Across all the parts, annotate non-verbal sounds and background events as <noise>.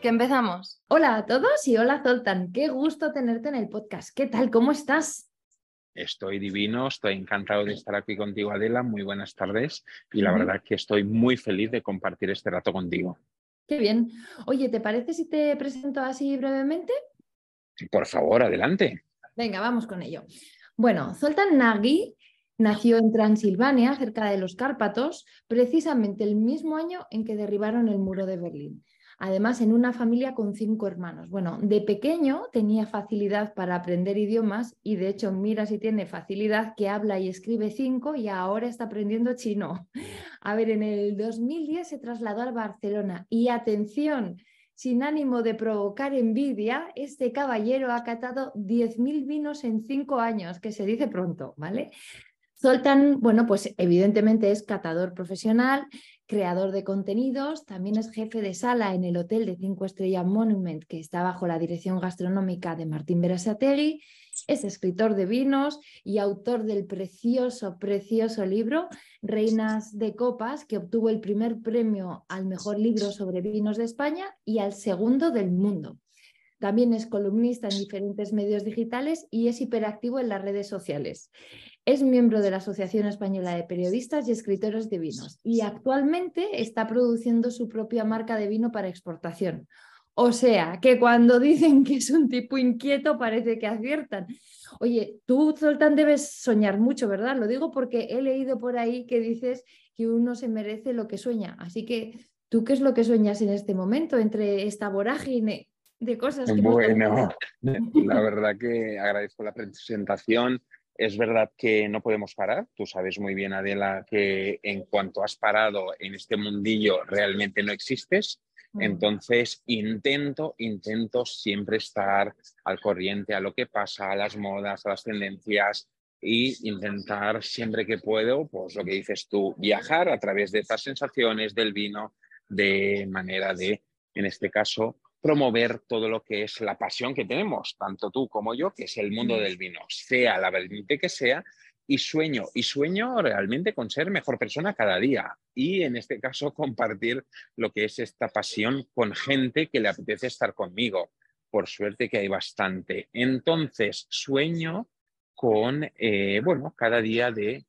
que empezamos. Hola a todos y hola Zoltan, qué gusto tenerte en el podcast. ¿Qué tal? ¿Cómo estás? Estoy divino, estoy encantado de estar aquí contigo, Adela. Muy buenas tardes y la verdad que estoy muy feliz de compartir este rato contigo. Qué bien. Oye, ¿te parece si te presento así brevemente? Por favor, adelante. Venga, vamos con ello. Bueno, Zoltan Nagy nació en Transilvania, cerca de los Cárpatos, precisamente el mismo año en que derribaron el muro de Berlín. Además, en una familia con cinco hermanos. Bueno, de pequeño tenía facilidad para aprender idiomas y de hecho, mira si tiene facilidad que habla y escribe cinco y ahora está aprendiendo chino. A ver, en el 2010 se trasladó a Barcelona y atención, sin ánimo de provocar envidia, este caballero ha catado 10.000 vinos en cinco años, que se dice pronto, ¿vale? Zoltan, bueno, pues evidentemente es catador profesional, creador de contenidos, también es jefe de sala en el Hotel de Cinco Estrellas Monument, que está bajo la dirección gastronómica de Martín Berasategui, es escritor de vinos y autor del precioso, precioso libro Reinas de Copas, que obtuvo el primer premio al mejor libro sobre vinos de España y al segundo del mundo. También es columnista en diferentes medios digitales y es hiperactivo en las redes sociales. Es miembro de la Asociación Española de Periodistas y Escritores de Vinos y actualmente está produciendo su propia marca de vino para exportación. O sea, que cuando <laughs> dicen que es un tipo inquieto parece que aciertan. Oye, tú, Zoltán, debes soñar mucho, ¿verdad? Lo digo porque he leído por ahí que dices que uno se merece lo que sueña. Así que, ¿tú qué es lo que sueñas en este momento entre esta vorágine de cosas que... Bueno, <laughs> la verdad que agradezco la presentación. Es verdad que no podemos parar. Tú sabes muy bien, Adela, que en cuanto has parado en este mundillo realmente no existes. Mm. Entonces intento, intento siempre estar al corriente a lo que pasa, a las modas, a las tendencias y intentar siempre que puedo, pues lo que dices tú, viajar a través de estas sensaciones del vino de manera de, en este caso, promover todo lo que es la pasión que tenemos, tanto tú como yo, que es el mundo del vino, sea la vertiente que sea, y sueño, y sueño realmente con ser mejor persona cada día y en este caso <laughs> compartir lo que es esta pasión con gente que le apetece estar conmigo. Por suerte que hay bastante. Entonces, sueño con, eh, bueno, cada día de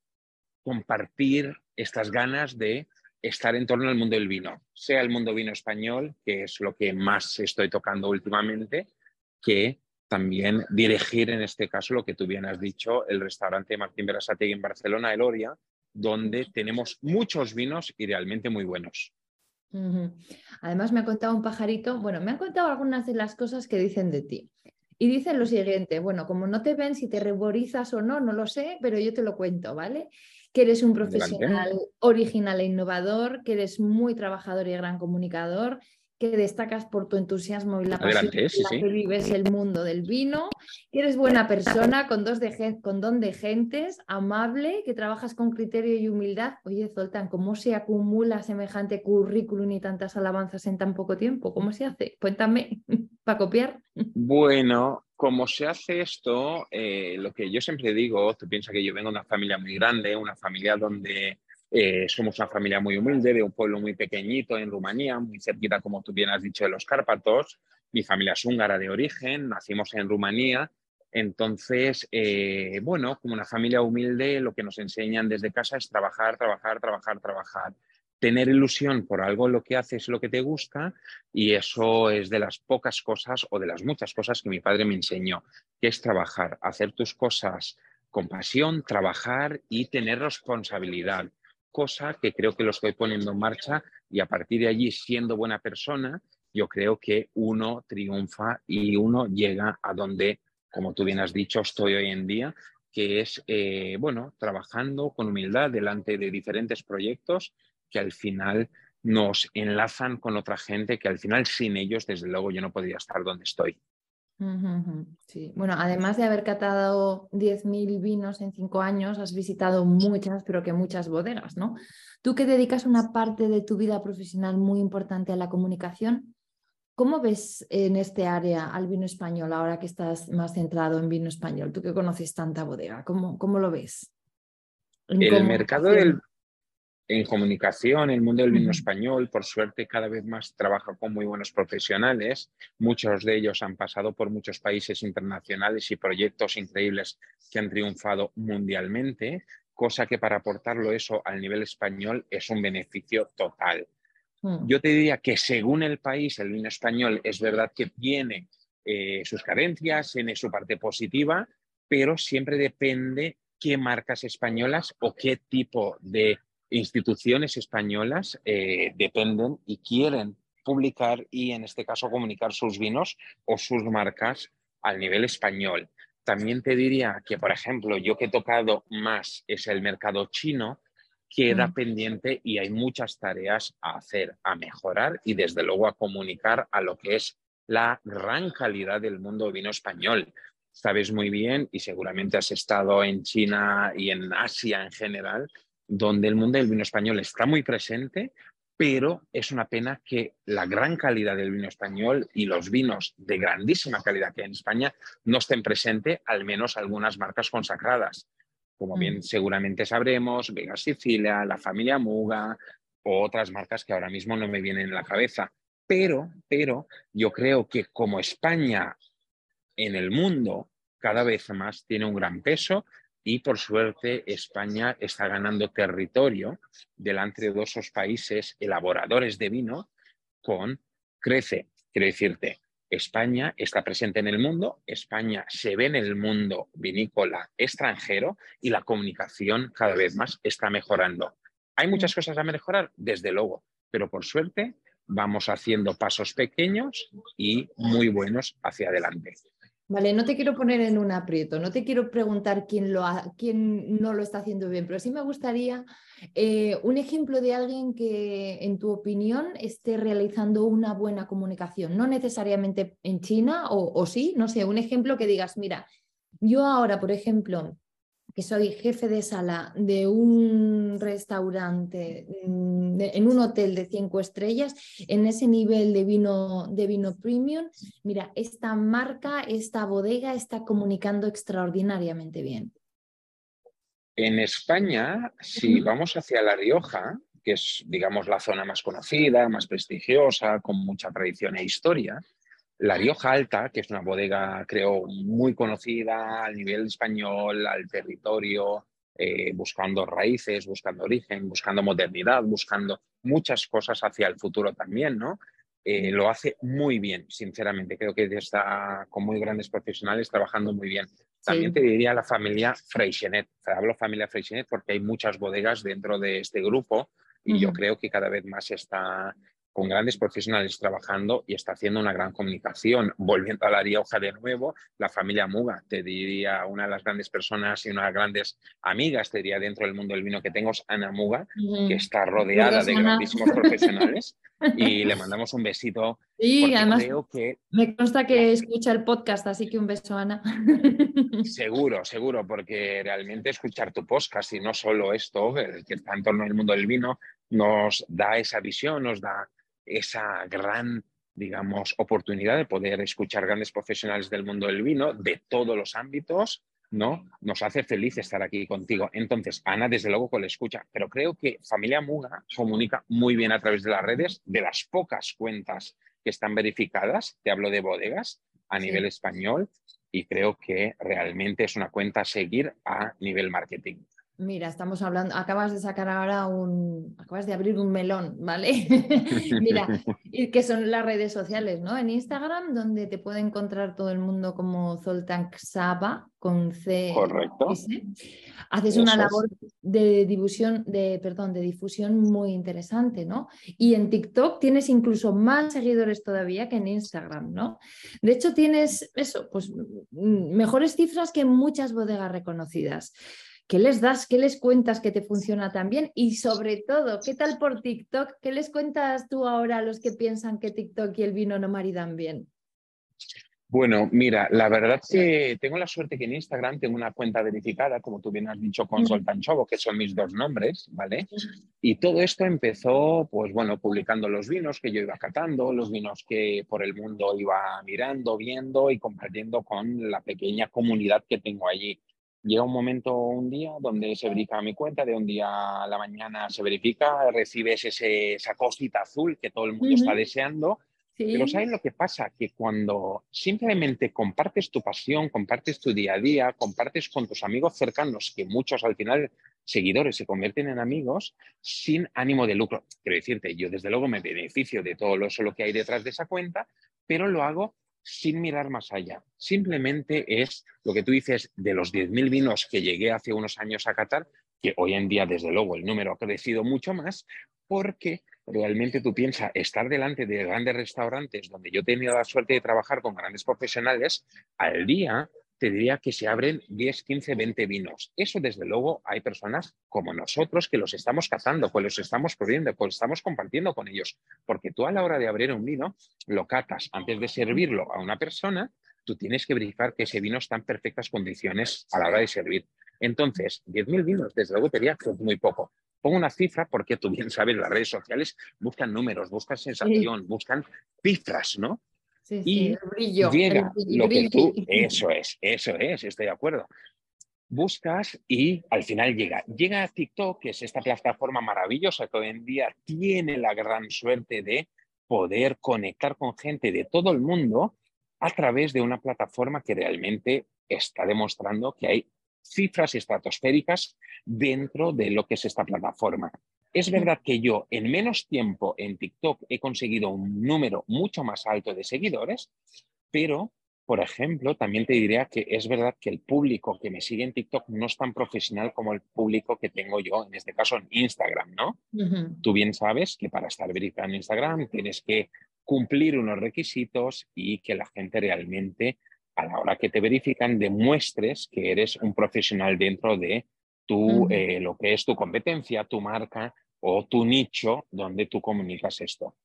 compartir estas ganas de estar en torno al mundo del vino, sea el mundo vino español, que es lo que más estoy tocando últimamente, que también dirigir en este caso lo que tú bien has dicho, el restaurante Martín Berasategui en Barcelona, Eloria, donde tenemos muchos vinos y realmente muy buenos. Además me ha contado un pajarito, bueno, me han contado algunas de las cosas que dicen de ti. Y dicen lo siguiente, bueno, como no te ven si te reborizas o no, no lo sé, pero yo te lo cuento, ¿vale? Que eres un profesional original e innovador, que eres muy trabajador y gran comunicador, que destacas por tu entusiasmo y la pasión que vives el mundo del vino, que eres buena persona, con, dos de, con don de gentes, amable, que trabajas con criterio y humildad. Oye, Zoltan, ¿cómo se acumula semejante currículum y tantas alabanzas en tan poco tiempo? ¿Cómo se hace? Cuéntame, <laughs> para copiar. Bueno, como se hace esto, eh, lo que yo siempre digo, tú piensas que yo vengo de una familia muy grande, una familia donde eh, somos una familia muy humilde, de un pueblo muy pequeñito en Rumanía, muy cerquita, como tú bien has dicho, de los Cárpatos. Mi familia es húngara de origen, nacimos en Rumanía. Entonces, eh, bueno, como una familia humilde, lo que nos enseñan desde casa es trabajar, trabajar, trabajar, trabajar tener ilusión por algo lo que haces, lo que te gusta, y eso es de las pocas cosas o de las muchas cosas que mi padre me enseñó, que es trabajar, hacer tus cosas con pasión, trabajar y tener responsabilidad, cosa que creo que lo estoy poniendo en marcha y a partir de allí, siendo buena persona, yo creo que uno triunfa y uno llega a donde, como tú bien has dicho, estoy hoy en día, que es, eh, bueno, trabajando con humildad delante de diferentes proyectos que al final nos enlazan con otra gente que al final sin ellos, desde luego, yo no podría estar donde estoy. Sí, bueno, además de haber catado 10.000 vinos en cinco años, has visitado muchas, pero que muchas bodegas, ¿no? Tú que dedicas una parte de tu vida profesional muy importante a la comunicación, ¿cómo ves en este área al vino español ahora que estás más centrado en vino español? Tú que conoces tanta bodega, ¿cómo, cómo lo ves? El mercado del, en comunicación, el mundo del vino español, por suerte, cada vez más trabaja con muy buenos profesionales. Muchos de ellos han pasado por muchos países internacionales y proyectos increíbles que han triunfado mundialmente, cosa que para aportarlo eso al nivel español es un beneficio total. Mm. Yo te diría que según el país, el vino español es verdad que tiene eh, sus carencias, tiene su parte positiva, pero siempre depende qué marcas españolas o qué tipo de instituciones españolas eh, dependen y quieren publicar y en este caso comunicar sus vinos o sus marcas al nivel español. También te diría que, por ejemplo, yo que he tocado más es el mercado chino, queda mm. pendiente y hay muchas tareas a hacer, a mejorar y desde luego a comunicar a lo que es la gran calidad del mundo vino español. Sabes muy bien y seguramente has estado en China y en Asia en general, donde el mundo del vino español está muy presente, pero es una pena que la gran calidad del vino español y los vinos de grandísima calidad que hay en España no estén presentes, al menos algunas marcas consagradas. Como bien mm. seguramente sabremos, Vega Sicilia, la familia Muga o otras marcas que ahora mismo no me vienen en la cabeza. Pero, pero yo creo que como España en el mundo cada vez más tiene un gran peso, y por suerte España está ganando territorio delante de dos países elaboradores de vino con crece. Quiero decirte, España está presente en el mundo, España se ve en el mundo vinícola extranjero y la comunicación cada vez más está mejorando. ¿Hay muchas cosas a mejorar? Desde luego, pero por suerte vamos haciendo pasos pequeños y muy buenos hacia adelante. Vale, no te quiero poner en un aprieto, no te quiero preguntar quién, lo quién no lo está haciendo bien, pero sí me gustaría eh, un ejemplo de alguien que, en tu opinión, esté realizando una buena comunicación, no necesariamente en China o, o sí, no sé, un ejemplo que digas, mira, yo ahora, por ejemplo, que soy jefe de sala de un restaurante, mm, en un hotel de cinco estrellas, en ese nivel de vino, de vino premium, mira, esta marca, esta bodega está comunicando extraordinariamente bien. En España, si vamos hacia La Rioja, que es, digamos, la zona más conocida, más prestigiosa, con mucha tradición e historia, la Rioja Alta, que es una bodega, creo, muy conocida a nivel español, al territorio, eh, buscando raíces, buscando origen, buscando modernidad, buscando muchas cosas hacia el futuro también, ¿no? Eh, lo hace muy bien, sinceramente. Creo que está con muy grandes profesionales trabajando muy bien. También te diría la familia Freixenet. Hablo familia Freixenet porque hay muchas bodegas dentro de este grupo y yo creo que cada vez más está con grandes profesionales trabajando y está haciendo una gran comunicación. Volviendo a la Rioja de nuevo, la familia Muga, te diría una de las grandes personas y una de las grandes amigas, te diría dentro del mundo del vino que tengo, es Ana Muga, que está rodeada de grandísimos profesionales <laughs> y le mandamos un besito. Sí, además que, me consta que escucha el podcast, así que un beso, Ana. <laughs> Seguro, seguro, porque realmente escuchar tu podcast y no solo esto, que está en torno al mundo del vino, nos da esa visión, nos da esa gran, digamos, oportunidad de poder escuchar grandes profesionales del mundo del vino, de todos los ámbitos, ¿no? Nos hace feliz estar aquí contigo. Entonces, Ana, desde luego, con la escucha, pero creo que Familia Muga comunica muy bien a través de las redes, de las pocas cuentas que están verificadas, te hablo de bodegas a nivel español, y creo que realmente es una cuenta a seguir a nivel marketing. Mira, estamos hablando, acabas de sacar ahora un, acabas de abrir un melón, ¿vale? <laughs> Mira, que son las redes sociales, ¿no? En Instagram, donde te puede encontrar todo el mundo como Zoltan Xaba, con C. Correcto. Haces una labor de difusión, de, perdón, de difusión muy interesante, ¿no? Y en TikTok tienes incluso más seguidores todavía que en Instagram, ¿no? De hecho, tienes eso, pues mejores cifras que muchas bodegas reconocidas. ¿Qué les das? ¿Qué les cuentas que te funciona tan bien? Y sobre todo, ¿qué tal por TikTok? ¿Qué les cuentas tú ahora a los que piensan que TikTok y el vino no maridan bien? Bueno, mira, la verdad que tengo la suerte que en Instagram tengo una cuenta verificada, como tú bien has dicho, con Soltan Chobo, que son mis dos nombres, ¿vale? Y todo esto empezó, pues bueno, publicando los vinos que yo iba catando, los vinos que por el mundo iba mirando, viendo y compartiendo con la pequeña comunidad que tengo allí. Llega un momento, un día, donde se verifica mi cuenta, de un día a la mañana se verifica, recibes ese, esa cosita azul que todo el mundo está deseando pero ¿sabes lo que pasa? Que cuando simplemente compartes tu pasión, compartes tu día a día, compartes con tus amigos cercanos, que muchos al final seguidores se convierten en amigos, sin ánimo de lucro. Quiero decirte, yo desde luego me beneficio de todo lo, lo que hay detrás de esa cuenta, pero lo hago sin mirar más allá. Simplemente es lo que tú dices de los 10.000 vinos que llegué hace unos años a Qatar, que hoy en día, desde luego, el número ha crecido mucho más, porque realmente tú piensas estar delante de grandes restaurantes donde yo he tenido la suerte de trabajar con grandes profesionales, al día te diría que se abren 10, 15, 20 vinos. Eso, desde luego, hay personas como nosotros que los estamos cazando, que los estamos poniendo, que los estamos compartiendo con ellos. Porque tú a la hora de abrir un vino, lo catas antes de servirlo a una persona, tú tienes que verificar que ese vino está en perfectas condiciones a la hora de servir. Entonces, 10.000 vinos, desde luego, te diría que es muy poco. Pongo una cifra porque tú bien sabes, las redes sociales buscan números, buscan sensación, buscan cifras, ¿no? Sí, y el brillo, llega lo que tú, <laughs> eso es, eso es, estoy de acuerdo. Buscas y al final llega. Llega a TikTok, que es esta plataforma maravillosa que hoy en día tiene la gran suerte de poder conectar con gente de todo el mundo a través de una plataforma que realmente está demostrando que hay cifras estratosféricas dentro de lo que es esta plataforma. Es verdad que yo en menos tiempo en TikTok he conseguido un número mucho más alto de seguidores, pero, por ejemplo, también te diría que es verdad que el público que me sigue en TikTok no es tan profesional como el público que tengo yo, en este caso en Instagram, ¿no? Tú bien sabes que para estar verificado en Instagram tienes que cumplir unos requisitos y que la gente realmente a la hora que te verifican demuestres que eres un profesional dentro de tu, eh, lo que es tu competencia, tu marca o tu nicho donde tú comunicas esto.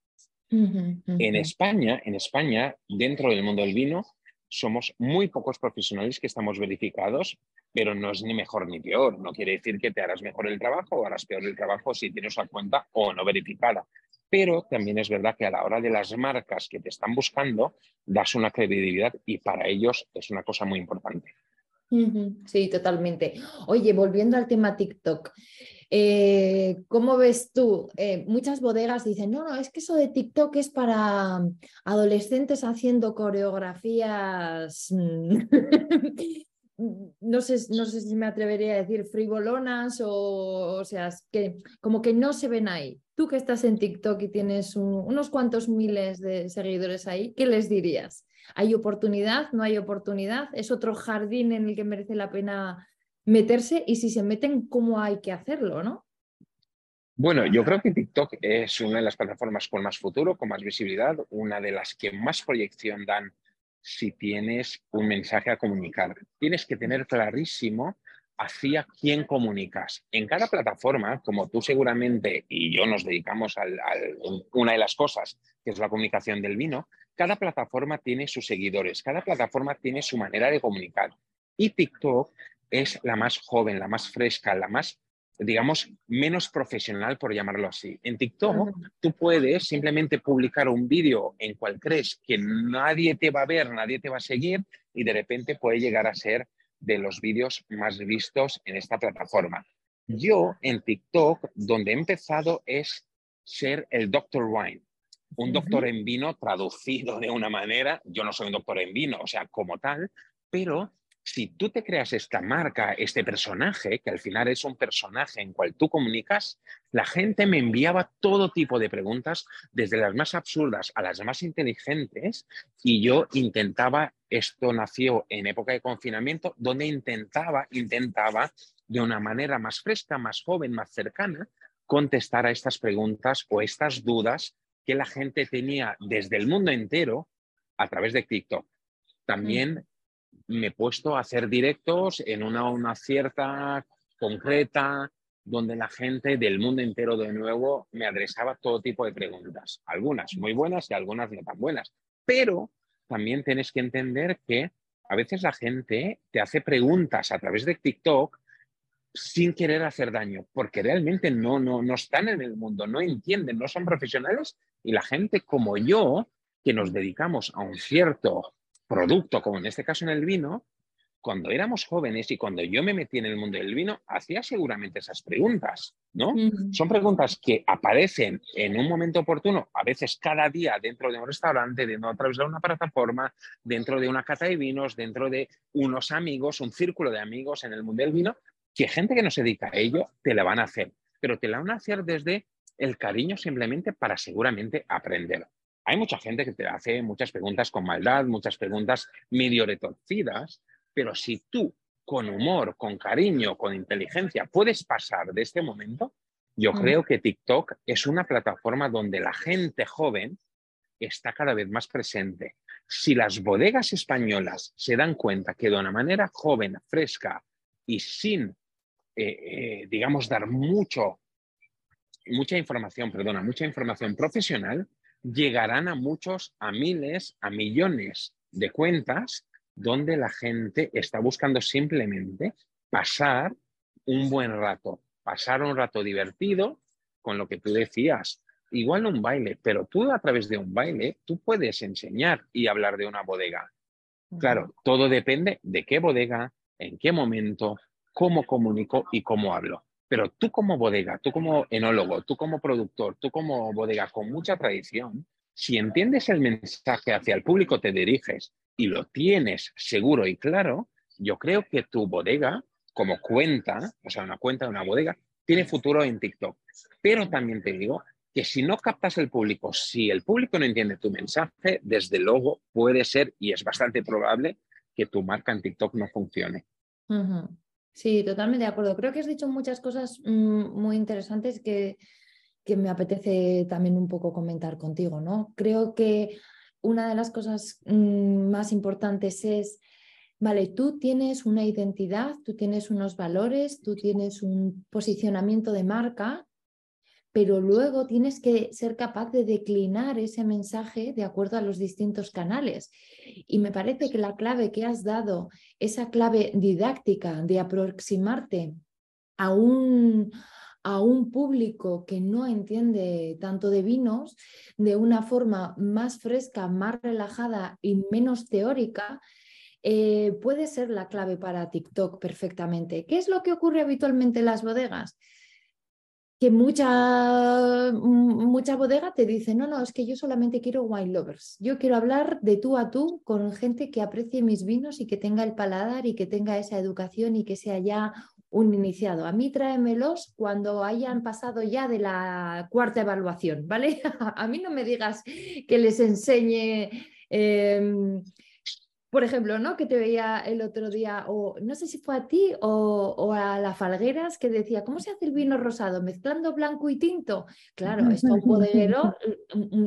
En España, en España, dentro del mundo del vino, somos muy pocos profesionales que estamos verificados, pero no es ni mejor ni peor. No quiere decir que te harás mejor el trabajo o harás peor el trabajo si tienes una cuenta o no verificada pero también es verdad que a la hora de las marcas que te están buscando, das una credibilidad y para ellos es una cosa muy importante. Sí, totalmente. Oye, volviendo al tema TikTok, eh, ¿cómo ves tú? Eh, muchas bodegas dicen, no, no, es que eso de TikTok es para adolescentes haciendo coreografías <laughs> mm, no sé, no sé si me atrevería a decir frivolonas o, o sea, que como que no se ven ahí. Tú que estás en TikTok y tienes unos cuantos miles de seguidores ahí, ¿qué les dirías? ¿Hay oportunidad? ¿No hay oportunidad? ¿Es otro jardín en el que merece la pena meterse? Y si se meten, ¿cómo hay que hacerlo, no? Bueno, yo creo que TikTok es una de las plataformas con más futuro, con más visibilidad, una de las que más proyección dan si tienes un mensaje a comunicar. Tienes que tener clarísimo hacia quién comunicas. En cada plataforma, como tú seguramente y yo nos dedicamos a una de las cosas, que es la comunicación del vino, cada plataforma tiene sus seguidores, cada plataforma tiene su manera de comunicar. Y TikTok es la más joven, la más fresca, la más digamos, menos profesional, por llamarlo así. En TikTok, tú puedes simplemente publicar un vídeo en cual crees que nadie te va a ver, nadie te va a seguir y de repente puede llegar a ser de los vídeos más vistos en esta plataforma. Yo en TikTok, donde he empezado es ser el Dr. Wine, un doctor en vino traducido de una manera. Yo no soy un doctor en vino, o sea, como tal, pero si tú te creas esta marca, este personaje, que al final es un personaje en cual tú comunicas, la gente me enviaba todo tipo de preguntas, desde las más absurdas a las más inteligentes, y yo intentaba, esto nació en época de confinamiento, donde intentaba, intentaba de una manera más fresca, más joven, más cercana, contestar a estas preguntas o estas dudas que la gente tenía desde el mundo entero a través de TikTok. También me he puesto a hacer directos en una, una cierta concreta, donde la gente del mundo entero de nuevo me adresaba todo tipo de preguntas, algunas muy buenas y algunas no tan buenas. Pero también tienes que entender que a veces la gente te hace preguntas a través de TikTok sin querer hacer daño, porque realmente no, no, no están en el mundo, no entienden, no son profesionales y la gente como yo, que nos dedicamos a un cierto producto, como en este caso en el vino, cuando éramos jóvenes y cuando yo me metí en el mundo del vino, hacía seguramente esas preguntas, ¿no? Son preguntas que aparecen en un momento oportuno, a veces cada día dentro de un restaurante, dentro a través de una plataforma, dentro de una cata de vinos, dentro de unos amigos, un círculo de amigos en el mundo del vino, que gente que no se dedica a ello te la van a hacer, pero te la van a hacer desde el cariño simplemente para seguramente aprender. Hay mucha gente que te hace muchas preguntas con maldad, muchas preguntas medio retorcidas, pero si tú con humor, con cariño, con inteligencia puedes pasar de este momento, yo mm. creo que TikTok es una plataforma donde la gente joven está cada vez más presente. Si las bodegas españolas se dan cuenta que de una manera joven, fresca y sin, eh, eh, digamos, dar mucho, mucha información, perdona, mucha información profesional, llegarán a muchos, a miles, a millones de cuentas donde la gente está buscando simplemente pasar un buen rato, pasar un rato divertido con lo que tú decías. Igual un baile, pero tú a través de un baile, tú puedes enseñar y hablar de una bodega. Claro, todo depende de qué bodega, en qué momento, cómo comunico y cómo hablo. Pero tú como bodega, tú como enólogo, tú como productor, tú como bodega con mucha tradición, si entiendes el mensaje hacia el público te diriges y lo tienes seguro y claro, yo creo que tu bodega, como cuenta, o sea, una cuenta de una bodega, tiene futuro en TikTok. Pero también te digo que si no captas el público, si el público no entiende tu mensaje, desde luego puede ser y es bastante probable que tu marca en TikTok no funcione. Sí, totalmente de acuerdo. Creo que has dicho muchas cosas mm, muy interesantes que, que me apetece también un poco comentar contigo, ¿no? Creo que una de las cosas mm, más importantes es, vale, tú tienes una identidad, tú tienes unos valores, tú tienes un posicionamiento de marca, pero luego tienes que ser capaz de declinar ese mensaje de acuerdo a los distintos canales. Y me parece que la clave que has dado, esa clave didáctica de aproximarte a un, a un público que no entiende tanto de vinos de una forma más fresca, más relajada y menos teórica, eh, puede ser la clave para TikTok perfectamente. ¿Qué es lo que ocurre habitualmente en las bodegas? Que mucha, mucha bodega te dice, no, no, es que yo solamente quiero wine lovers. Yo quiero hablar de tú a tú con gente que aprecie mis vinos y que tenga el paladar y que tenga esa educación y que sea ya un iniciado. A mí tráemelos cuando hayan pasado ya de la cuarta evaluación, ¿vale? <laughs> a mí no me digas que les enseñe, em, por ejemplo, ¿no? Que te veía el otro día, o no sé si fue a ti o, a la Falgueras, que decía, ¿cómo se hace el vino rosado? Mezclando blanco y tinto. Claro, esto <laughs> un bodeguero,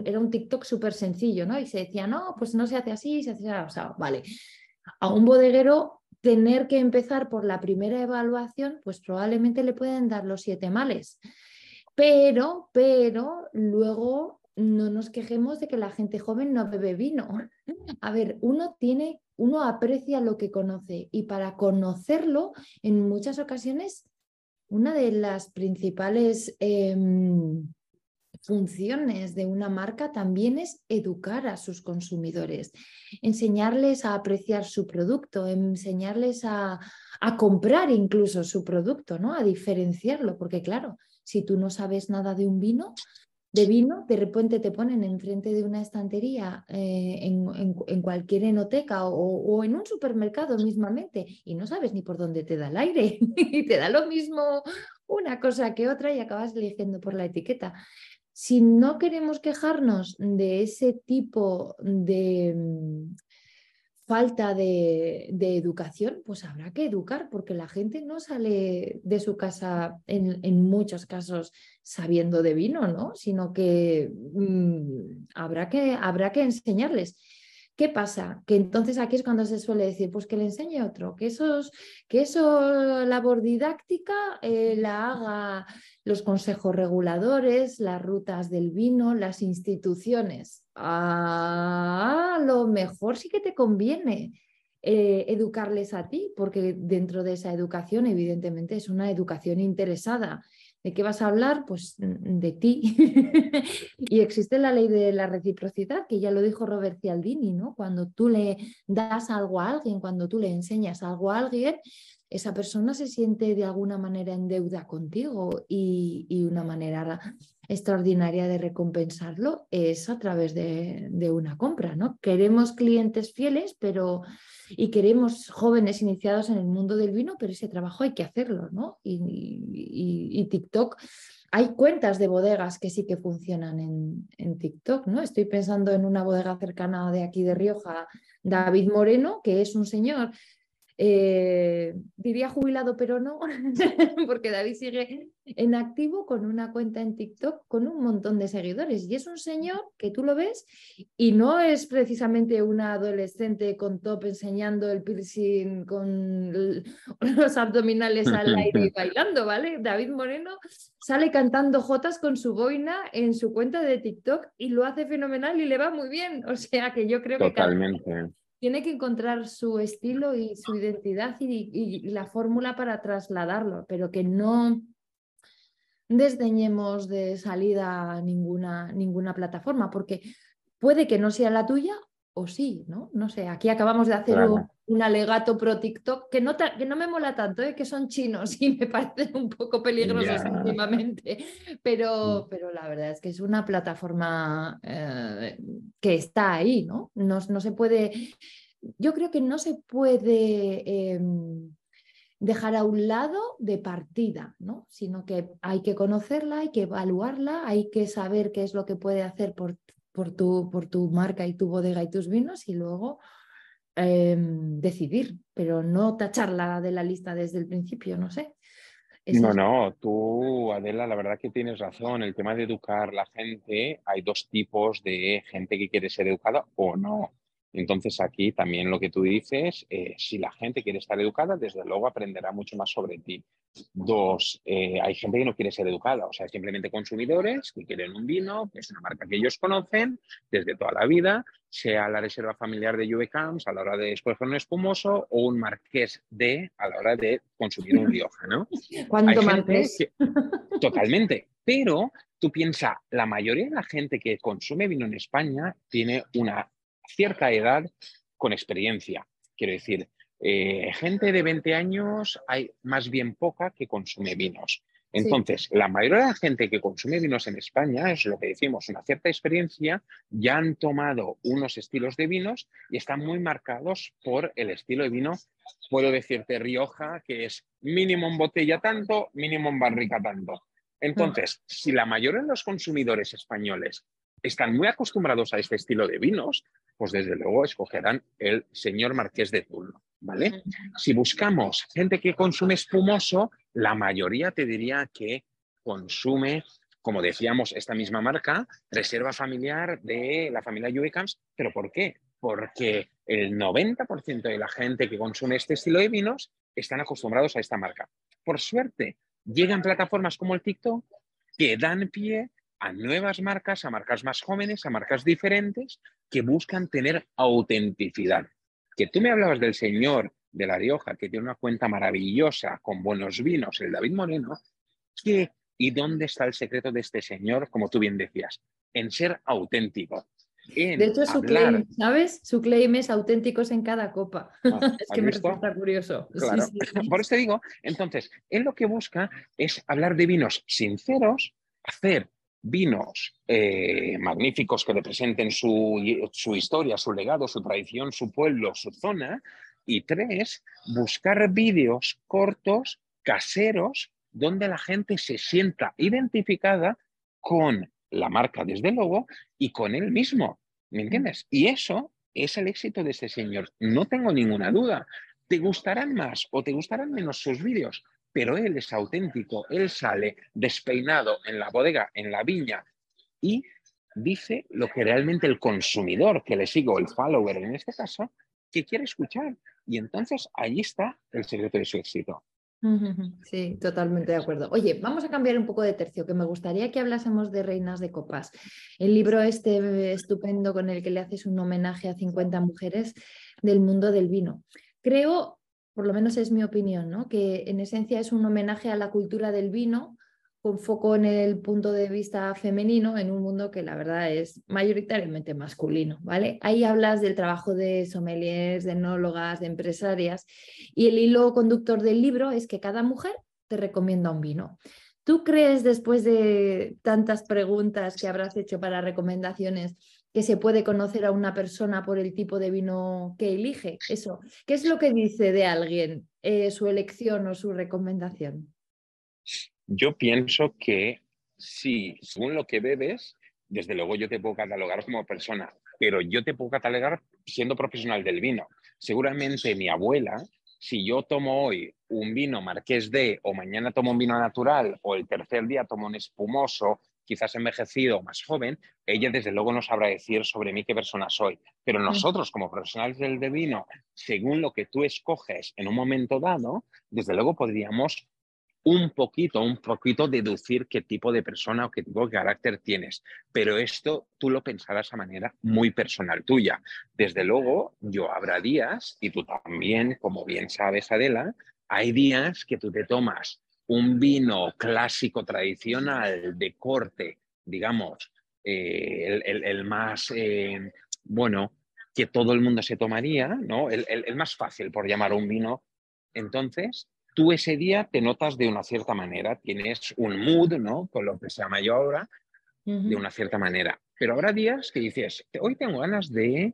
era un TikTok súper sencillo, ¿no? Y se decía, no, pues no se hace así, se hace así. Vale. A un bodeguero tener que empezar por la primera evaluación, pues probablemente le pueden dar los siete males. Pero, pero luego no nos quejemos de que la gente joven no bebe vino. A ver, uno tiene, uno aprecia lo que conoce y para conocerlo, en muchas ocasiones, una de las principales em, funciones de una marca también es educar a sus consumidores, enseñarles a apreciar su producto, enseñarles a, comprar incluso su producto, ¿no? A diferenciarlo, porque claro, si tú no sabes nada de un vino, de vino, de repente te ponen enfrente de una estantería eh, en, cualquier enoteca o, o, en un supermercado mismamente y no sabes ni por dónde te da el aire <laughs> y te da lo mismo una cosa que otra y acabas eligiendo por la etiqueta. Si no queremos quejarnos de ese tipo de falta de, educación, pues habrá que educar, porque la gente no sale de su casa en, muchos casos sabiendo de vino, ¿no? Sino que, mm, habrá que habrá que enseñarles. ¿Qué pasa? Que entonces aquí es cuando se suele decir, pues que le enseñe otro, que, esos, que eso labor didáctica eh, la haga los consejos reguladores, las rutas del vino, las instituciones. A lo mejor sí que te conviene eh, educarles a ti, porque dentro de esa educación, evidentemente, es una educación interesada. ¿De qué vas a hablar? Pues mm, de ti. <laughs> y existe la ley de la reciprocidad, que ya lo dijo Robert Cialdini, ¿no? Cuando tú le das algo a alguien, cuando tú le enseñas algo a alguien, esa persona se siente de alguna manera en deuda contigo y, una manera extraordinaria de recompensarlo es a través de, una compra, ¿no? Queremos clientes fieles, pero y queremos jóvenes iniciados en el mundo del vino, pero ese trabajo hay que hacerlo, ¿no? Y, TikTok, hay cuentas de bodegas que sí que funcionan en, en, TikTok, ¿no? Estoy pensando en una bodega cercana de aquí de Rioja, David Moreno, que es un señor eh, diría jubilado, pero no, <laughs> porque David sigue en activo con una cuenta en TikTok con un montón de seguidores. Y es un señor que tú lo ves y no es precisamente una adolescente con top enseñando el piercing con <laughs> los abdominales al <laughs> aire y bailando, ¿vale? David Moreno sale cantando jotas con su boina en su cuenta de TikTok y lo hace fenomenal y le va muy bien. O sea que yo creo que... Totalmente tiene que encontrar su estilo y su identidad y, la fórmula para trasladarlo, pero que no desdeñemos de salida ninguna, ninguna plataforma, porque puede que no sea la tuya o sí, ¿no? No sé, aquí acabamos de hacer un, alegato pro TikTok que no, que no me mola tanto, ¿eh? que son chinos y me <laughs> parecen un poco peligrosos últimamente, pero, mm. pero la verdad es que es una plataforma eh, que está ahí, ¿no? ¿no? ¿no? se puede, yo creo que no se puede... Em, dejar a un lado de partida, ¿no? sino que hay que conocerla, hay que evaluarla, hay que saber qué es lo que puede hacer por por tu, por tu marca y tu bodega y tus vinos y luego em, decidir, pero no tacharla de la lista desde el principio, no sé. no, no, tú, Adela, la verdad que tienes razón. El tema de educar la gente, hay dos tipos de gente que quiere ser educada o no. Entonces aquí también lo que tú dices, eh, si la gente quiere estar educada, desde luego aprenderá mucho más sobre ti. Dos, eh, hay gente que no quiere ser educada, o sea, simplemente consumidores que quieren un vino, que es una marca que ellos conocen desde toda la vida, sea la reserva familiar de Juve Camps a la hora de escoger un espumoso o un marqués de a la hora de consumir un Rioja, ¿no? <laughs> ¿Cuánto marqués? <laughs> totalmente, pero tú piensas, la mayoría de la gente que consume vino en España tiene una cierta edad con experiencia. Quiero decir, eh, gente de 20 años hay más bien poca que consume vinos. Entonces, la mayoría de la gente que consume vinos en España es lo que decimos, una cierta experiencia, ya han tomado unos estilos de vinos y están muy marcados por el estilo de vino. Puedo decirte Rioja, que es mínimo en botella tanto, mínimo en barrica tanto. Entonces, si la mayoría de los consumidores españoles están muy acostumbrados a este estilo de vinos, pues desde luego escogerán el señor Marqués de Tulno, ¿vale? Si buscamos gente que consume espumoso, la mayoría te diría que consume, como decíamos, esta misma marca, reserva familiar de la familia Juicams, ¿pero por qué? Porque el 90% de la gente que consume este estilo de vinos están acostumbrados a esta marca. Por suerte, llegan plataformas como el TikTok que dan pie a nuevas marcas, a marcas más jóvenes, a marcas diferentes que buscan tener autenticidad. Que tú me hablabas del señor de La Rioja, que tiene una cuenta maravillosa con buenos vinos, el David Moreno, ¿qué y dónde está el secreto de este señor, como tú bien decías? En ser auténtico. de hecho, su claim, ¿sabes? Su claim es auténticos en cada copa. Ah, <laughs> es que me resulta curioso. Claro. <laughs> Por eso te digo, entonces, él lo que busca es hablar de vinos sinceros, hacer vinos eh, magníficos que representen su, historia, su legado, su tradición, su pueblo, su zona. Y tres, buscar vídeos cortos, caseros, donde la gente se sienta identificada con la marca, desde luego, y con él mismo. ¿Me entiendes? Y eso es el éxito de este señor. No tengo ninguna duda. ¿Te gustarán más o te gustarán menos sus vídeos? Pero él es auténtico, él sale despeinado en la bodega, en la viña y dice lo que realmente el consumidor que le sigo, el follower en este caso, que quiere escuchar. Y entonces ahí está el secreto de su éxito. <laughs> Sí, totalmente de acuerdo. Oye, vamos a cambiar un poco de tercio, que me gustaría que hablásemos de Reinas de Copas. El libro este estupendo con el que le haces un homenaje a 50 mujeres del mundo del vino. Creo, por lo menos es mi opinión, ¿no? que en esencia es un homenaje a la cultura del vino con foco en el punto de vista femenino en un mundo que la verdad es mayoritariamente masculino, ¿vale? Ahí hablas del trabajo de sommeliers, de enólogas, de empresarias y el hilo conductor del libro es que cada mujer te recomienda un vino. ¿Tú crees, después de tantas preguntas que habrás hecho para recomendaciones, que se puede conocer a una persona por el tipo de vino que elige? Eso, ¿qué es lo que dice de alguien eh, su elección o su recomendación? Yo pienso que sí, según lo que bebes, desde luego yo te puedo catalogar como persona, pero yo te puedo catalogar siendo profesional del vino. Seguramente mi abuela, si yo tomo hoy un vino marqués de, o mañana tomo un vino natural, o el tercer día tomo un espumoso, quizás envejecido o más joven, ella desde luego no sabrá decir sobre mí qué persona soy. Pero nosotros, como profesionales del vino, según lo que tú escoges en un momento dado, desde luego podríamos un poquito, un poquito deducir qué tipo de persona o qué tipo de carácter tienes. Pero esto tú lo pensarás a manera muy personal tuya. Desde luego, yo habrá días, y tú también, como bien sabes, Adela, hay días que tú te tomas un vino clásico tradicional de corte, digamos, eh, el, más, eh, bueno, que todo el mundo se tomaría, ¿no? El, el más fácil, por llamar un vino. Entonces, tú ese día te notas de una cierta manera, tienes un mood, ¿no? Con lo que se llama yo ahora, de una cierta manera. Pero habrá días que dices, hoy tengo ganas de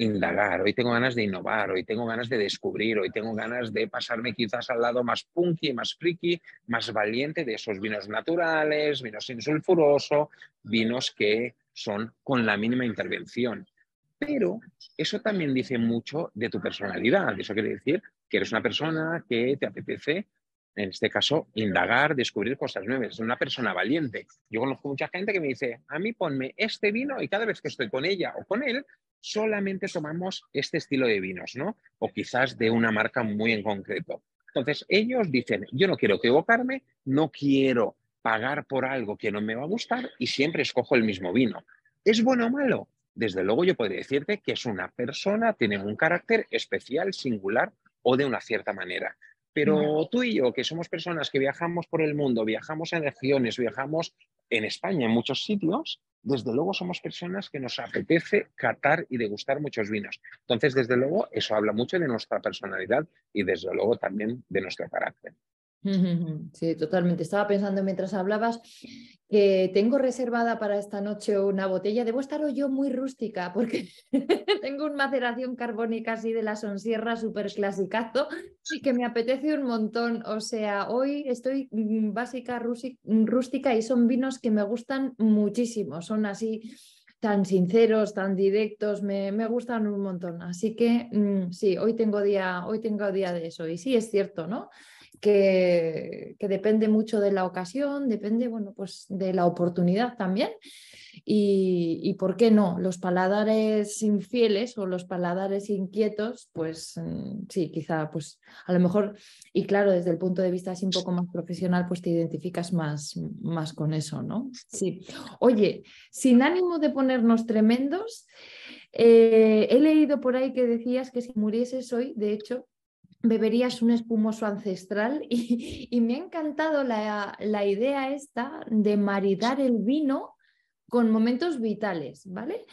indagar, hoy tengo ganas de innovar, hoy tengo ganas de descubrir, hoy tengo ganas de pasarme quizás al lado más punky, más friki, más valiente de esos vinos naturales, vinos sin sulfuroso, vinos que son con la mínima intervención. Pero eso también dice mucho de tu personalidad. Eso quiere decir que eres una persona que te apetece, en este caso, indagar, descubrir cosas nuevas. Es una persona valiente. Yo conozco mucha gente que me dice, a mí ponme este vino y cada vez que estoy con ella o con él, solamente tomamos este estilo de vinos, ¿no? O quizás de una marca muy en concreto. Entonces, ellos dicen, yo no quiero equivocarme, no quiero pagar por algo que no me va a gustar y siempre escojo el mismo vino. ¿Es bueno o malo? Desde luego yo podría decirte que es una persona, tiene un carácter especial, singular o de una cierta manera. Pero tú y yo, que somos personas que viajamos por el mundo, viajamos en regiones, viajamos en España, en muchos sitios, desde luego somos personas que nos apetece catar y degustar muchos vinos. Entonces, desde luego, eso habla mucho de nuestra personalidad y desde luego también de nuestro carácter. Sí, totalmente. Estaba pensando mientras hablabas que tengo reservada para esta noche una botella. Debo estar yo muy rústica porque <laughs> tengo una maceración carbónica así de la Sonsierra súper clasicazo y que me apetece un montón. O sea, hoy estoy mm, básica rústica y son vinos que me gustan muchísimo. Son así tan sinceros, tan directos, me, gustan un montón. Así que mm, sí, hoy tengo día, hoy tengo día de eso. Y sí, es cierto, ¿no? Que, depende mucho de la ocasión, depende, bueno, pues de la oportunidad también. Y, por qué no, los paladares infieles o los paladares inquietos, pues mm, sí, quizá, pues a lo mejor, y claro, desde el punto de vista así un poco más profesional, pues te identificas más, más con eso, ¿no? Sí. Oye, sin ánimo de ponernos tremendos, eh, he leído por ahí que decías que si murieses hoy, de hecho, beberías un espumoso ancestral <laughs> y, me ha encantado la, la, idea esta de maridar el vino con momentos vitales, ¿vale?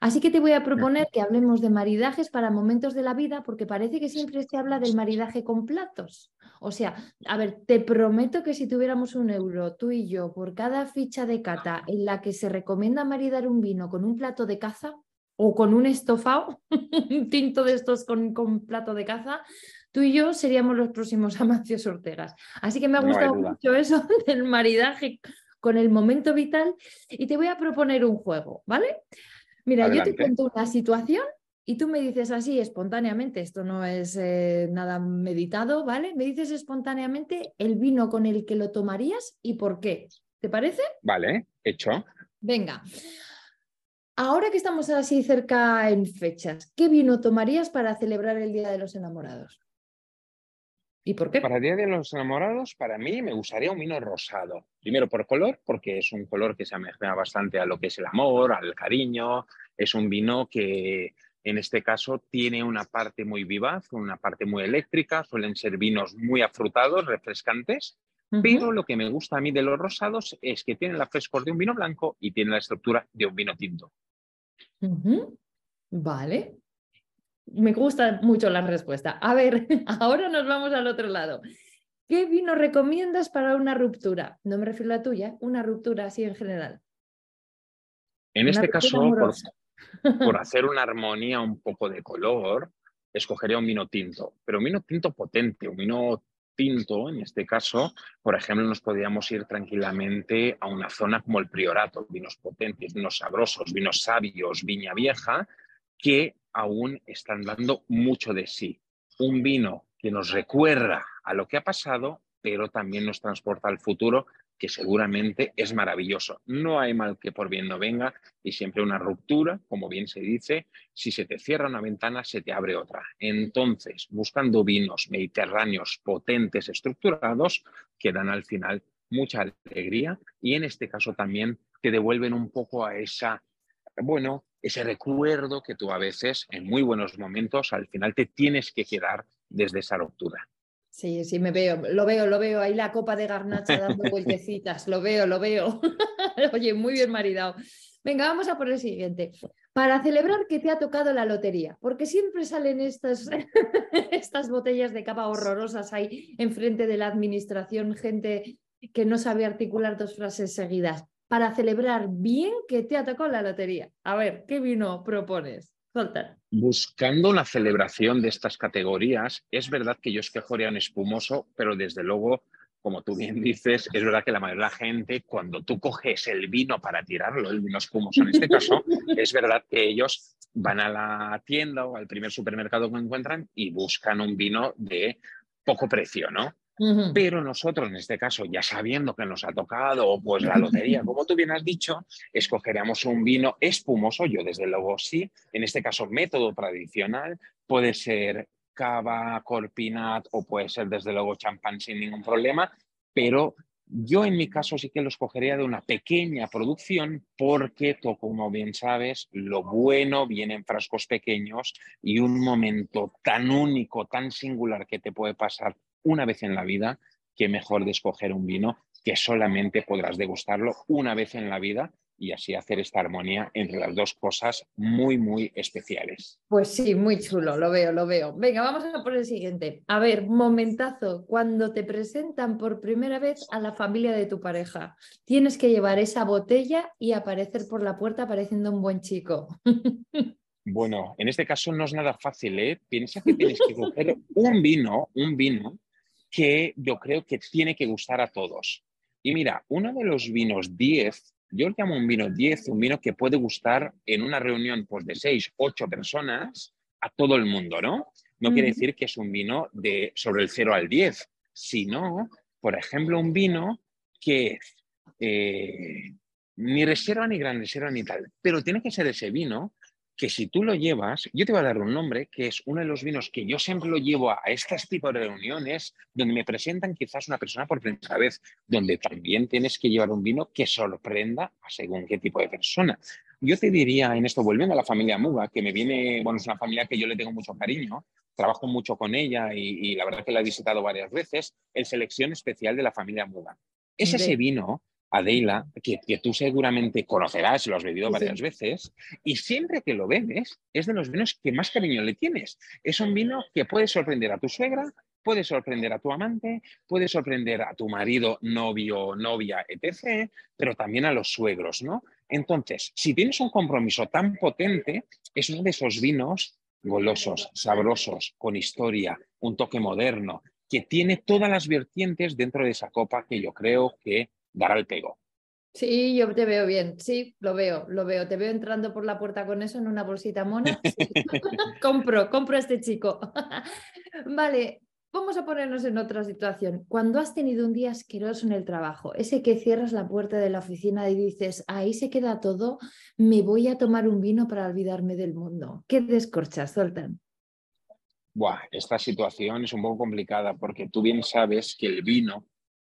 Así que te voy a proponer que hablemos de maridajes para momentos de la vida, porque parece que siempre se habla del maridaje con platos. O sea, a ver, te prometo que si tuviéramos un euro, tú y yo, por cada ficha de cata en la que se recomienda maridar un vino con un plato de caza, o con un estofado, <laughs> un tinto de estos con, con plato de caza, tú y yo seríamos los próximos <laughs> Amacios Ortegas. Así que me ha gustado mucho eso <laughs> del maridaje con el momento vital y te voy a proponer un juego, ¿vale? Mira, yo te cuento una situación y tú me dices así espontáneamente, esto no es eh, nada meditado, ¿vale? Me dices espontáneamente el vino con el que lo tomarías y por qué. ¿Te parece? Vale, hecho. Venga. Ahora que estamos así cerca en fechas, ¿qué vino tomarías para celebrar el Día de los Enamorados? ¿Y por qué? Para el Día de los Enamorados, para mí me gustaría un vino rosado. Primero por color, porque es un color que se ameja bastante a lo que es el amor, al cariño. Es un vino que en este caso tiene una parte muy vivaz, una parte muy eléctrica. Suelen ser vinos muy afrutados, refrescantes. Pero lo que me gusta a mí de los rosados es que tienen la frescor de un vino blanco y tienen la estructura de un vino tinto. Vale. Me gusta mucho la respuesta. A ver, <laughs> ahora nos vamos al otro lado. ¿Qué vino recomiendas para una ruptura? No me refiero a la tuya, una ruptura así en general. En este caso, por, <laughs> <laughs> hacer una armonía un poco de color, escogería un vino tinto, pero un vino tinto potente, un vino tinto, en este caso, por ejemplo, nos podríamos ir tranquilamente a una zona como el Priorato, vinos potentes, vinos sabrosos, vinos sabios, viña vieja, que aún están dando mucho de sí. Un vino que nos recuerda a lo que ha pasado, pero también nos transporta al futuro, que seguramente es maravilloso. No hay mal que por bien no venga y siempre una ruptura, como bien se dice, si se te cierra una ventana, se te abre otra. Entonces, buscando vinos mediterráneos potentes, estructurados, que dan al final mucha alegría y en este caso también te devuelven un poco a esa, bueno, ese recuerdo que tú a veces, en muy buenos momentos, al final te tienes que quedar desde esa ruptura. Sí, sí, me veo, lo veo, lo veo. Ahí la copa de garnacha dando <laughs> vueltecitas, lo veo, lo veo. <laughs> Oye, muy bien maridado. Venga, vamos a por el siguiente. Para celebrar que te ha tocado la lotería, porque siempre salen estas, <laughs> estas botellas de capa horrorosas ahí enfrente de la administración, gente que no sabe articular dos frases seguidas para celebrar bien que te ha tocado la lotería. A ver, ¿qué vino propones? Soltar. Buscando una celebración de estas categorías, es verdad que yo un espumoso, pero desde luego, como tú bien dices, es verdad que la mayoría de la gente, cuando tú coges el vino para tirarlo, el vino espumoso en este caso, <laughs> es verdad que ellos van a la tienda o al primer supermercado que encuentran y buscan un vino de poco precio, ¿no? Pero nosotros, en este caso, ya sabiendo que nos ha tocado pues la lotería, <laughs> como tú bien has dicho, escogeríamos un vino espumoso, yo desde luego sí, en este caso método tradicional, puede ser cava, corpinat o puede ser desde luego champán sin ningún problema, pero yo en mi caso sí que lo escogería de una pequeña producción porque, como bien sabes, lo bueno viene en frascos pequeños y un momento tan único, tan singular que te puede pasar una vez en la vida, que mejor de escoger un vino que solamente podrás degustarlo una vez en la vida y así hacer esta armonía entre las dos cosas muy, muy especiales. Pues sí, muy chulo, lo veo, lo veo. Venga, vamos a por el siguiente. A ver, momentazo, cuando te presentan por primera vez a la familia de tu pareja, tienes que llevar esa botella y aparecer por la puerta pareciendo un buen chico. <laughs> Bueno, en este caso no es nada fácil, ¿eh? Piensa que tienes que coger un vino, un vino que yo creo que tiene que gustar a todos. Y mira, uno de los vinos 10, yo le llamo un vino 10, un vino que puede gustar en una reunión pues, de 6, 8 personas a todo el mundo, ¿no? No quiere decir que es un vino de sobre el 0 al 10, sino, por ejemplo, un vino que eh, ni reserva, ni gran reserva, ni tal, pero tiene que ser ese vino que si tú lo llevas, yo te voy a dar un nombre, que es uno de los vinos que yo siempre lo llevo a, estos tipos de reuniones, donde me presentan quizás una persona por primera vez, donde también tienes que llevar un vino que sorprenda a según qué tipo de persona. Yo te diría en esto, volviendo a la familia Muga, que me viene, bueno, es una familia que yo le tengo mucho cariño, trabajo mucho con ella y, la verdad que la he visitado varias veces, el selección especial de la familia Muga. Es ese vino Adela, que, que, tú seguramente conocerás, lo has bebido varias veces, y siempre que lo bebes es de los vinos que más cariño le tienes. Es un vino que puede sorprender a tu suegra, puede sorprender a tu amante, puede sorprender a tu marido, novio, novia, etc., pero también a los suegros, ¿no? Entonces, si tienes un compromiso tan potente, es uno de esos vinos golosos, sabrosos, con historia, un toque moderno, que tiene todas las vertientes dentro de esa copa que yo creo que dará el pego. Sí, yo te veo bien, sí, lo veo, lo veo. Te veo entrando por la puerta con eso en una bolsita mona. <laughs> <laughs> compro, compro a este chico. <laughs> vale, vamos a ponernos en otra situación. Cuando has tenido un día asqueroso en el trabajo, ese que cierras la puerta de la oficina y dices, ahí se queda todo, me voy a tomar un vino para olvidarme del mundo. ¿Qué descorchas, Soltan? Buah, esta situación es un poco complicada porque tú bien sabes que el vino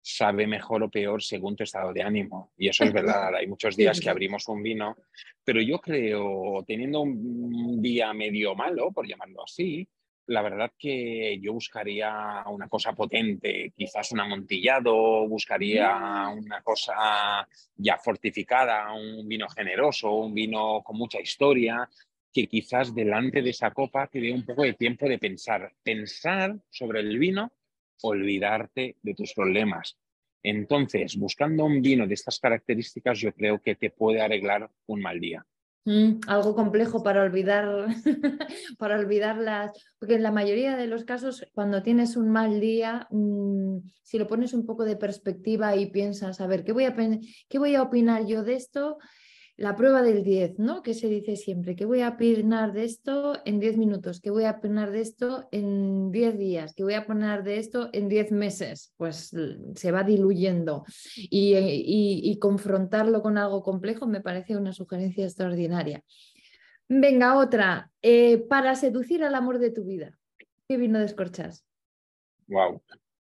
sabe mejor o peor según tu estado de ánimo. Y eso es <laughs> verdad. Hay muchos días que abrimos un vino, pero yo creo, teniendo un día medio malo, por llamarlo así, la verdad que yo buscaría una cosa potente, quizás un amontillado, buscaría una cosa ya fortificada, un vino generoso, un vino con mucha historia, que quizás delante de esa copa te dé un poco de tiempo de pensar, pensar sobre el vino, olvidarte de tus problemas. Entonces, buscando un vino de estas características, yo creo que te puede arreglar un mal día. Mm, algo complejo para olvidar, <laughs> para olvidarlas, porque en la mayoría de los casos, cuando tienes un mal día, mm, si lo pones un poco de perspectiva y piensas, a ver, ¿qué voy a, qué voy a opinar yo de esto? La prueba del 10, ¿no? Que se dice siempre, que voy a opinar de esto en 10 minutos, que voy a opinar de esto en 10 días, que voy a opinar de esto en 10 meses, pues se va diluyendo. Y, confrontarlo con algo complejo me parece una sugerencia extraordinaria. Venga, otra. Eh, para seducir al amor de tu vida, ¿qué vino descorchas? Wow.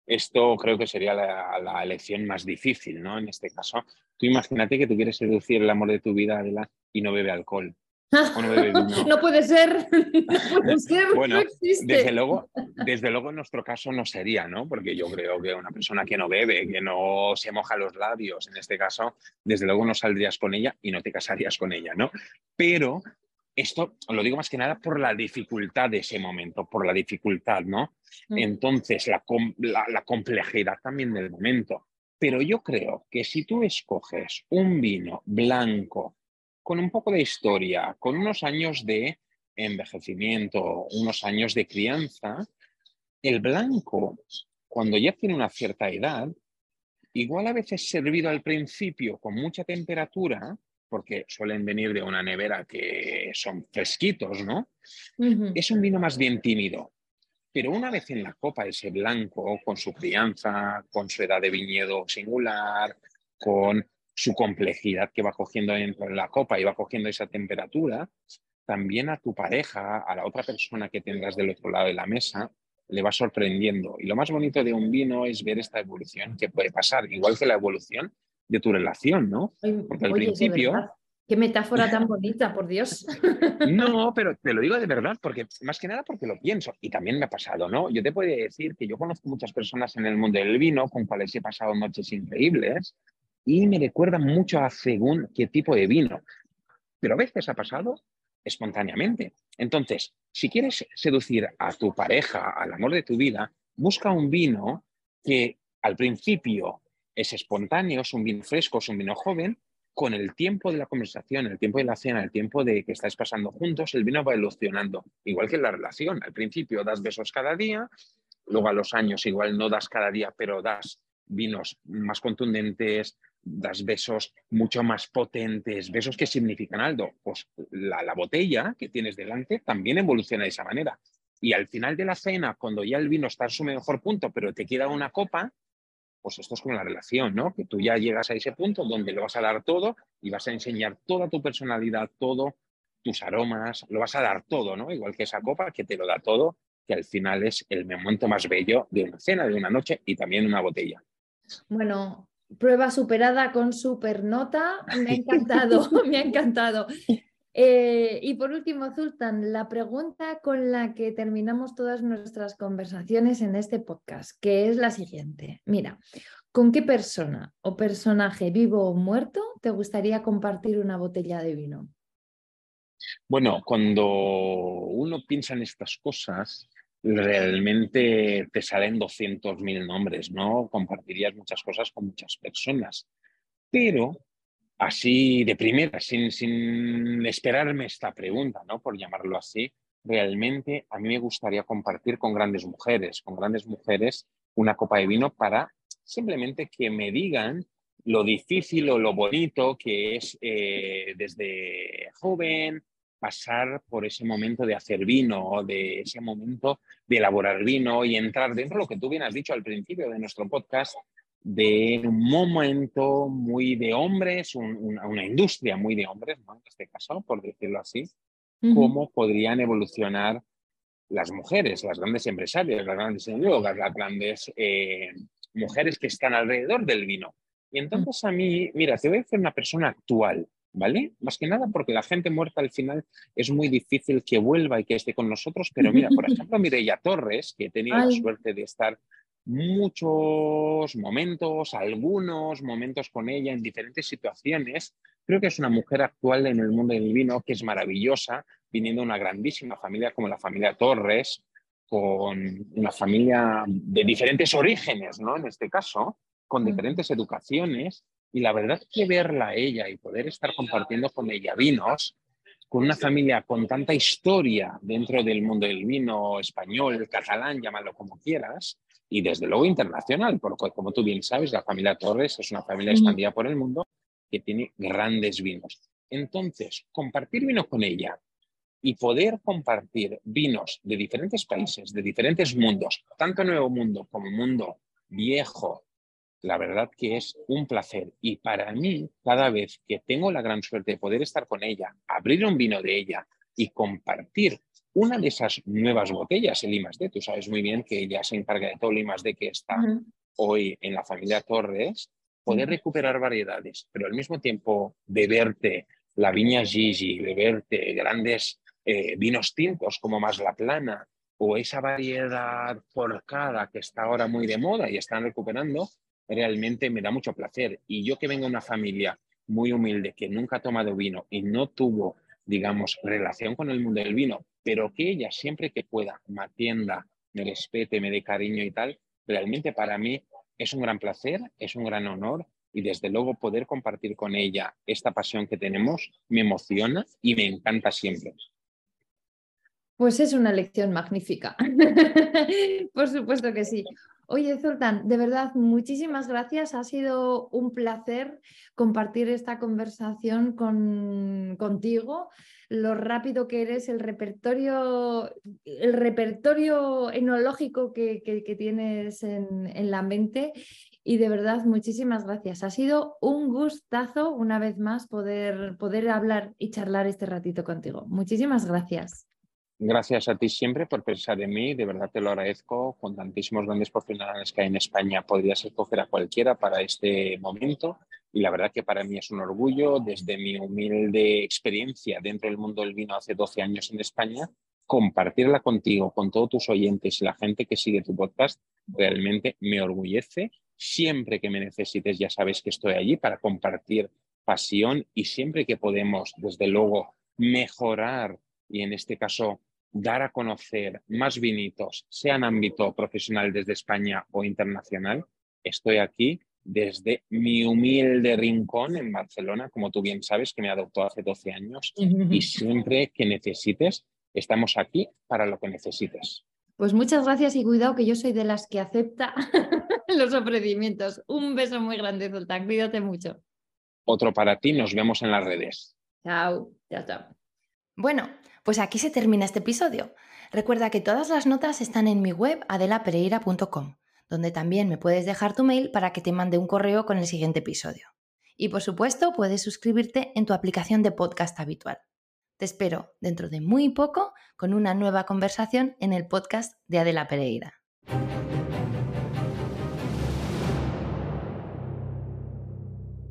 Esto creo que sería la, elección más difícil, ¿no? En este caso, tú imagínate que tú quieres seducir el amor de tu vida, Adela, y no bebe alcohol. <laughs> no, puede ser, <laughs> no puede <laughs> ser, bueno, Desde luego, desde luego en nuestro caso no sería, ¿no? Porque yo creo que una persona que no bebe, que no se moja los labios, en este caso, desde luego no saldrías con ella y no te casarías con ella, ¿no? Pero esto lo digo más que nada por la dificultad de ese momento, por la dificultad, ¿no? Mm. Entonces, la, la, complejidad también del momento. Pero yo creo que si tú escoges un vino blanco con un poco de historia, con unos años de envejecimiento, unos años de crianza, el blanco, cuando ya tiene una cierta edad, igual a veces servido al principio con mucha temperatura, porque suelen venir de una nevera que son fresquitos, ¿no? Es un vino más bien tímido. Pero una vez en la copa ese blanco, con su crianza, con su edad de viñedo singular, con su complejidad que va cogiendo dentro de la copa y va cogiendo esa temperatura, también a tu pareja, a la otra persona que tendrás del otro lado de la mesa, le va sorprendiendo. Y lo más bonito de un vino es ver esta evolución que puede pasar, igual que la evolución de tu relación, ¿no? Porque al principio... Qué metáfora tan bonita, por Dios. <laughs> No, pero te lo digo de verdad, porque más que nada porque lo pienso y también me ha pasado, ¿no? Yo te puedo decir que yo conozco muchas personas en el mundo del vino con cuales he pasado noches increíbles y me recuerdan mucho a según qué tipo de vino, pero a veces ha pasado espontáneamente. Entonces, si quieres seducir a tu pareja, al amor de tu vida, busca un vino que al principio es espontáneo, es un vino fresco, es un vino joven, con el tiempo de la conversación, el tiempo de la cena, el tiempo de que estáis pasando juntos, el vino va evolucionando. Igual que la relación. Al principio das besos cada día, luego a los años igual no das cada día, pero das vinos más contundentes, das besos mucho más potentes, besos que significan algo. Pues la, la botella que tienes delante también evoluciona de esa manera. Y al final de la cena, cuando ya el vino está en su mejor punto, pero te queda una copa, pues esto es como la relación, ¿no? Que tú ya llegas a ese punto donde le vas a dar todo y vas a enseñar toda tu personalidad, todo, tus aromas, lo vas a dar todo, ¿no? Igual que esa copa que te lo da todo, que al final es el momento más bello de una cena, de una noche y también una botella. Bueno, prueba superada con super nota, <laughs> <laughs> me ha encantado, me ha encantado. Eh, y por último, Zultan, la pregunta con la que terminamos todas nuestras conversaciones en este podcast, que es la siguiente. Mira, ¿con qué persona o personaje vivo o muerto te gustaría compartir una botella de vino? Bueno, cuando uno piensa en estas cosas, realmente te salen 200.000 nombres, ¿no? Compartirías muchas cosas con muchas personas. Pero así de primera, sin, sin esperarme esta pregunta, ¿no? Por llamarlo así, realmente a mí me gustaría compartir con grandes mujeres, con grandes mujeres, una copa de vino para simplemente que me digan lo difícil o lo bonito que es eh, desde joven pasar por ese momento de hacer vino, de ese momento de elaborar vino y entrar dentro de lo que tú bien has dicho al principio de nuestro podcast, de un momento muy de hombres, una, industria muy de hombres, ¿no? en este caso, por decirlo así, cómo podrían evolucionar las mujeres, las grandes empresarias, las grandes señoras, las grandes eh, mujeres que están alrededor del vino. Y entonces a mí, mira, te voy a decir una persona actual, ¿vale? Más que nada porque la gente muerta al final es muy difícil que vuelva y que esté con nosotros, pero mira, por <laughs> ejemplo, Mireia Torres, que he tenido la suerte de estar muchos momentos, algunos momentos con ella en diferentes situaciones. Creo que es una mujer actual en el mundo del vino que es maravillosa, viniendo de una grandísima familia como la familia Torres, con una familia de diferentes orígenes, ¿no? En este caso, con diferentes educaciones. Y la verdad que verla a ella y poder estar compartiendo con ella vinos, con una familia con tanta historia dentro del mundo del vino español, catalán, llámalo como quieras, y desde luego internacional, porque como tú bien sabes, la familia Torres es una familia expandida por el mundo que tiene grandes vinos. Entonces, compartir vino con ella y poder compartir vinos de diferentes países, de diferentes mundos, tanto nuevo mundo como mundo viejo, la verdad que es un placer. Y para mí, cada vez que tengo la gran suerte de poder estar con ella, abrir un vino de ella y compartir una de esas nuevas botellas, el I+D, tú sabes muy bien que ella se encarga de todo el I+D que está hoy en la familia Torres, poder recuperar variedades, pero al mismo tiempo beberte la viña Gigi, beberte grandes eh, vinos tintos como más la plana o esa variedad forcada que está ahora muy de moda y están recuperando, realmente me da mucho placer. Y yo que vengo de una familia muy humilde que nunca ha tomado vino y no tuvo digamos, relación con el mundo del vino, pero que ella siempre que pueda me atienda, me respete, me dé cariño y tal, realmente para mí es un gran placer, es un gran honor y desde luego poder compartir con ella esta pasión que tenemos me emociona y me encanta siempre. Pues es una lección magnífica. <laughs> Por supuesto que sí. Oye, Zoltán, de verdad, muchísimas gracias. Ha sido un placer compartir esta conversación con, contigo. Lo rápido que eres, el repertorio, el repertorio enológico que, tienes en, en, la mente. Y de verdad, muchísimas gracias. Ha sido un gustazo, una vez más, poder, poder hablar y charlar este ratito contigo. Muchísimas gracias. Gracias a ti siempre por pensar en mí, de verdad te lo agradezco. Con tantísimos grandes profesionales que hay en España, podrías escoger a cualquiera para este momento. Y la verdad que para mí es un orgullo, desde mi humilde experiencia dentro del mundo del vino hace 12 años en España, compartirla contigo, con todos tus oyentes y la gente que sigue tu podcast, realmente me orgullece. Siempre que me necesites, ya sabes que estoy allí para compartir pasión y siempre que podemos, desde luego, mejorar y en este caso dar a conocer más vinitos, sea en ámbito profesional desde España o internacional, estoy aquí desde mi humilde rincón en Barcelona, como tú bien sabes, que me adoptó hace 12 años, <laughs> y siempre que necesites, estamos aquí para lo que necesites. Pues muchas gracias y cuidado que yo soy de las que acepta <laughs> los ofrecimientos. Un beso muy grande, Zoltán. Cuídate mucho. Otro para ti. Nos vemos en las redes. Chao. Chao, chao. Bueno, pues aquí se termina este episodio. Recuerda que todas las notas están en mi web adelapereira.com, donde también me puedes dejar tu mail para que te mande un correo con el siguiente episodio. Y por supuesto, puedes suscribirte en tu aplicación de podcast habitual. Te espero dentro de muy poco con una nueva conversación en el podcast de Adela Pereira.